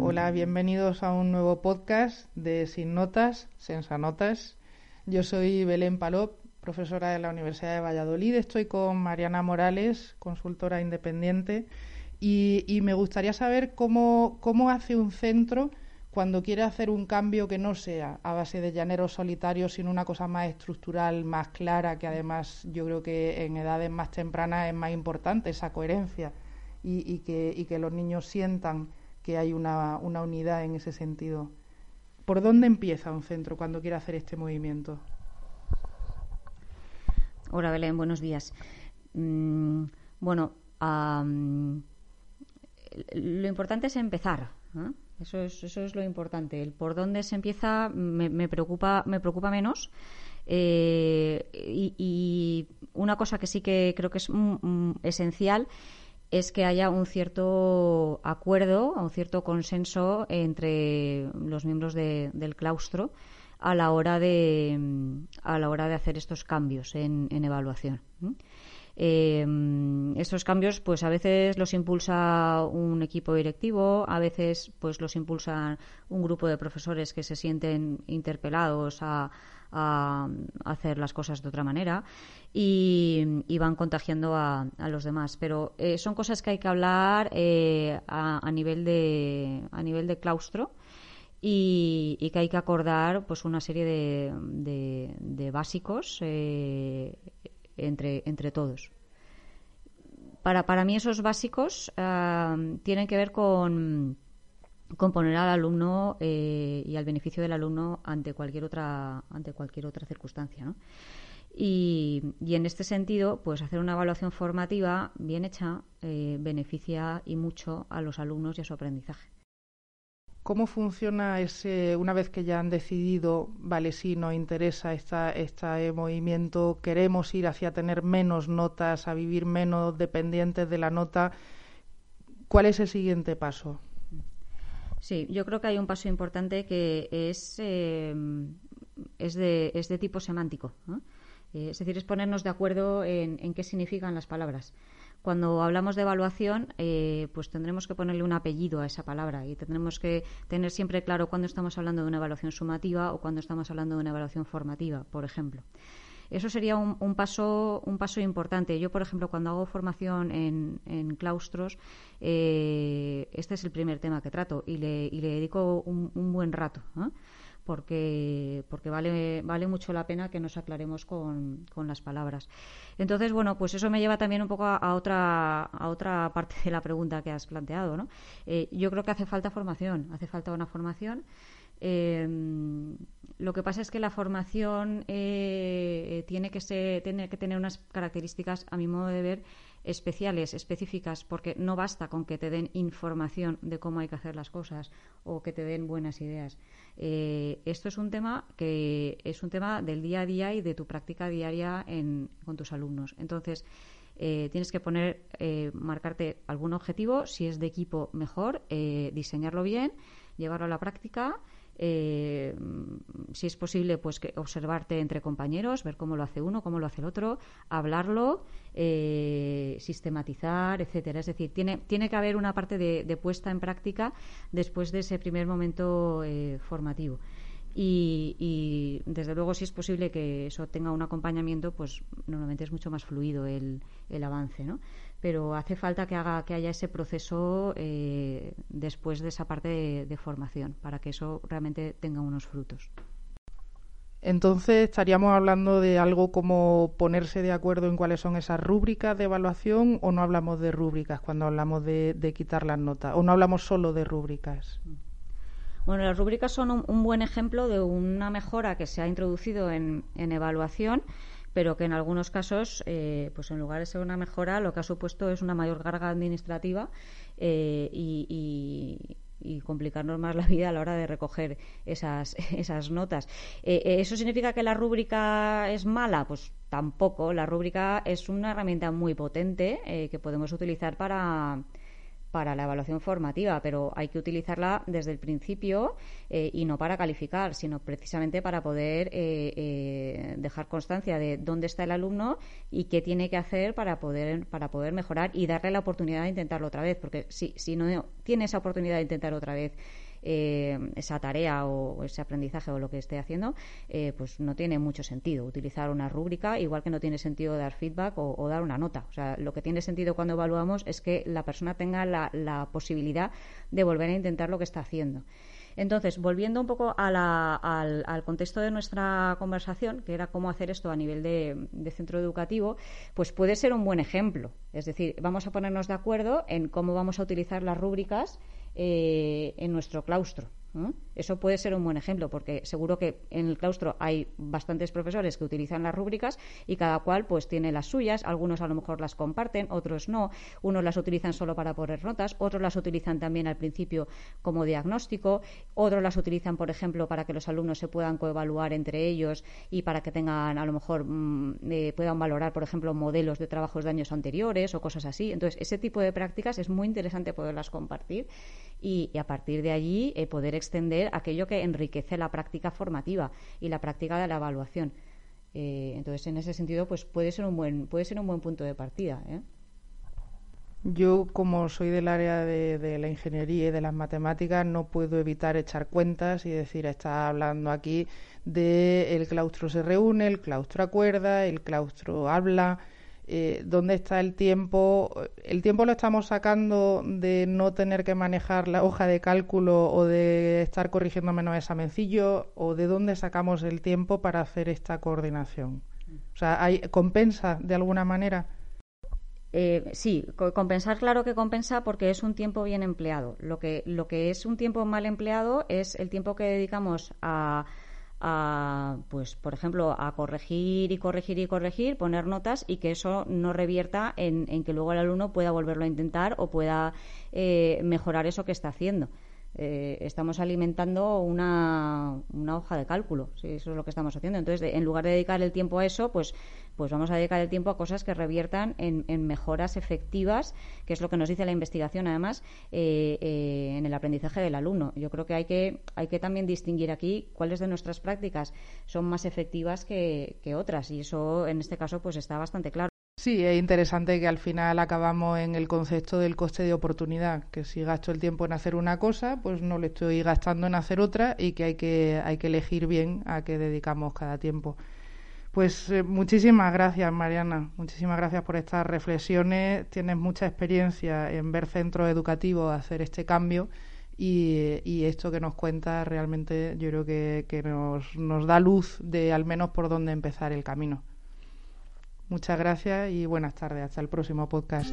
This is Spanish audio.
Hola, bienvenidos a un nuevo podcast de Sin Notas, Sensa Notas. Yo soy Belén Palop, profesora de la Universidad de Valladolid. Estoy con Mariana Morales, consultora independiente, y, me gustaría saber cómo, cómo hace un centro cuando quiere hacer un cambio que no sea a base de llaneros solitarios, sino una cosa más estructural, más clara, que además yo creo que en edades más tempranas es más importante esa coherencia y, que, y que, los niños sientan que hay una, una unidad en ese sentido. ¿Por dónde empieza un centro cuando quiere hacer este movimiento? Hola Belén, buenos días. Mm, bueno, lo importante es empezar. Eso, es, lo importante. El por dónde se empieza me, preocupa, me preocupa menos. Eh, y, una cosa que sí que creo que es mm, mm, esencial es que haya un cierto acuerdo, un cierto consenso entre los miembros del claustro a la hora de, a la hora de hacer estos cambios en, evaluación. Eh, estos cambios, pues a veces los impulsa un equipo directivo, a veces pues los impulsa un grupo de profesores que se sienten interpelados a, hacer las cosas de otra manera y, van contagiando a, los demás. Pero eh, son cosas que hay que hablar eh, a, nivel de a nivel de claustro y, que hay que acordar pues una serie de, de, básicos eh, entre, entre todos. Para, para mí esos básicos ah, tienen que ver con, con poner al alumno eh, y al beneficio del alumno ante cualquier otra ante cualquier otra circunstancia ¿no? y, y, en este sentido pues hacer una evaluación formativa bien hecha eh, beneficia y mucho a los alumnos y a su aprendizaje ¿Cómo funciona ese, una vez que ya han decidido, vale, sí, nos interesa esta, este movimiento, queremos ir hacia tener menos notas, a vivir menos dependientes de la nota? ¿Cuál es el siguiente paso? Sí, yo creo que hay un paso importante que es, eh, es, de, es de tipo semántico. Eh, es decir, es ponernos de acuerdo en, en qué significan las palabras cuando hablamos de evaluación, eh, pues tendremos que ponerle un apellido a esa palabra y tendremos que tener siempre claro cuándo estamos hablando de una evaluación sumativa o cuando estamos hablando de una evaluación formativa, por ejemplo. Eso sería un, paso, un paso importante. Yo, por ejemplo, cuando hago formación en, claustros, eh, este es el primer tema que trato y le, dedico un, buen rato porque, porque vale, vale mucho la pena que nos aclaremos con, con las palabras. Entonces, bueno, pues eso me lleva también un poco a, otra, a otra parte de la pregunta que has planteado, ¿no? Eh, yo creo que hace falta formación, hace falta una formación. Eh, lo que pasa es que la formación eh, tiene, que ser, tiene que tener unas características, a mi modo de ver, especiales, específicas, porque no basta con que te den información de cómo hay que hacer las cosas o que te den buenas ideas. Eh, esto es un tema que es un tema del día a día y de tu práctica diaria con tus alumnos. Entonces, eh, tienes que poner, eh, marcarte algún objetivo, si es de equipo mejor, diseñarlo bien, llevarlo a la práctica eh, si es posible, pues que observarte entre compañeros, ver cómo lo hace uno, cómo lo hace el otro, hablarlo, eh, sistematizar, etcétera. Es decir, tiene, tiene que haber una parte de, puesta en práctica después de ese primer momento eh, formativo. Y, desde luego, si es posible que eso tenga un acompañamiento, pues normalmente es mucho más fluido el, el avance, ¿no? pero hace falta que, haga, que haya ese proceso eh, después de esa parte de, formación para que eso realmente tenga unos frutos. Entonces, estaríamos hablando de algo como ponerse de acuerdo en cuáles son esas rúbricas de evaluación o no hablamos de rúbricas cuando hablamos de, quitar las notas o no hablamos solo de rúbricas. Bueno, las rúbricas son un, buen ejemplo de una mejora que se ha introducido en, evaluación pero que en algunos casos, eh, pues en lugar de ser una mejora, lo que ha supuesto es una mayor carga administrativa eh, y, complicarnos más la vida a la hora de recoger esas, notas. Eh, ¿Eso significa que la rúbrica es mala? Pues tampoco. La rúbrica es una herramienta muy potente que podemos utilizar para para la evaluación formativa, pero hay que utilizarla desde el principio eh, y no para calificar, sino precisamente para poder eh, eh, dejar constancia de dónde está el alumno y qué tiene que hacer para poder, para poder mejorar y darle la oportunidad de intentarlo otra vez, porque si, si no tiene esa oportunidad de intentar otra vez eh, esa tarea o ese aprendizaje o lo que esté haciendo, eh, pues no tiene mucho sentido utilizar una rúbrica, igual que no tiene sentido dar feedback o, dar una nota. O sea, lo que tiene sentido cuando evaluamos es que la persona tenga la, posibilidad de volver a intentar lo que está haciendo. Entonces, volviendo un poco al, contexto de nuestra conversación, que era cómo hacer esto a nivel de, de, centro educativo, pues puede ser un buen ejemplo. Es decir, vamos a ponernos de acuerdo en cómo vamos a utilizar las rúbricas eh, en nuestro claustro. Eso puede ser un buen ejemplo, porque seguro que en el claustro hay bastantes profesores que utilizan las rúbricas y cada cual pues tiene las suyas. Algunos a lo mejor las comparten, otros no. Unos las utilizan solo para poner notas, otros las utilizan también al principio como diagnóstico, otros las utilizan, por ejemplo, para que los alumnos se puedan coevaluar entre ellos y para que tengan, a lo mejor, mm, eh, puedan valorar, por ejemplo, modelos de trabajos de años anteriores o cosas así. Entonces, ese tipo de prácticas es muy interesante poderlas compartir y, a partir de allí eh, poder extender aquello que enriquece la práctica formativa y la práctica de la evaluación. Eh, entonces, en ese sentido, pues puede ser un buen, puede ser un buen punto de partida. ¿eh? Yo, como soy del área de, la ingeniería y de las matemáticas, no puedo evitar echar cuentas y decir, está hablando aquí de el claustro se reúne, el claustro acuerda, el claustro habla, eh, dónde está el tiempo. El tiempo lo estamos sacando de no tener que manejar la hoja de cálculo o de estar corrigiendo menos examencillo o de dónde sacamos el tiempo para hacer esta coordinación. O sea, ¿hay, ¿compensa de alguna manera? Eh, sí, compensar claro que compensa porque es un tiempo bien empleado. Lo que, lo que es un tiempo mal empleado es el tiempo que dedicamos a a, pues, por ejemplo, a corregir y corregir y corregir, poner notas y que eso no revierta en, que luego el alumno pueda volverlo a intentar o pueda eh, mejorar eso que está haciendo. Eh, estamos alimentando una, una, hoja de cálculo, eso es lo que estamos haciendo. Entonces, en lugar de dedicar el tiempo a eso, pues, pues vamos a dedicar el tiempo a cosas que reviertan en, mejoras efectivas, que es lo que nos dice la investigación, además, eh, eh, en el aprendizaje del alumno. Yo creo que hay que, hay que también distinguir aquí cuáles de nuestras prácticas son más efectivas que, que otras, y eso, en este caso, pues está bastante claro. Sí, es interesante que al final acabamos en el concepto del coste de oportunidad, que si gasto el tiempo en hacer una cosa, pues no le estoy gastando en hacer otra y que hay que, hay que elegir bien a qué dedicamos cada tiempo. Pues eh, muchísimas gracias, Mariana. Muchísimas gracias por estas reflexiones. Tienes mucha experiencia en ver centros educativos hacer este cambio y, esto que nos cuenta realmente yo creo que, nos da luz de al menos por dónde empezar el camino. Muchas gracias y buenas tardes. Hasta el próximo podcast.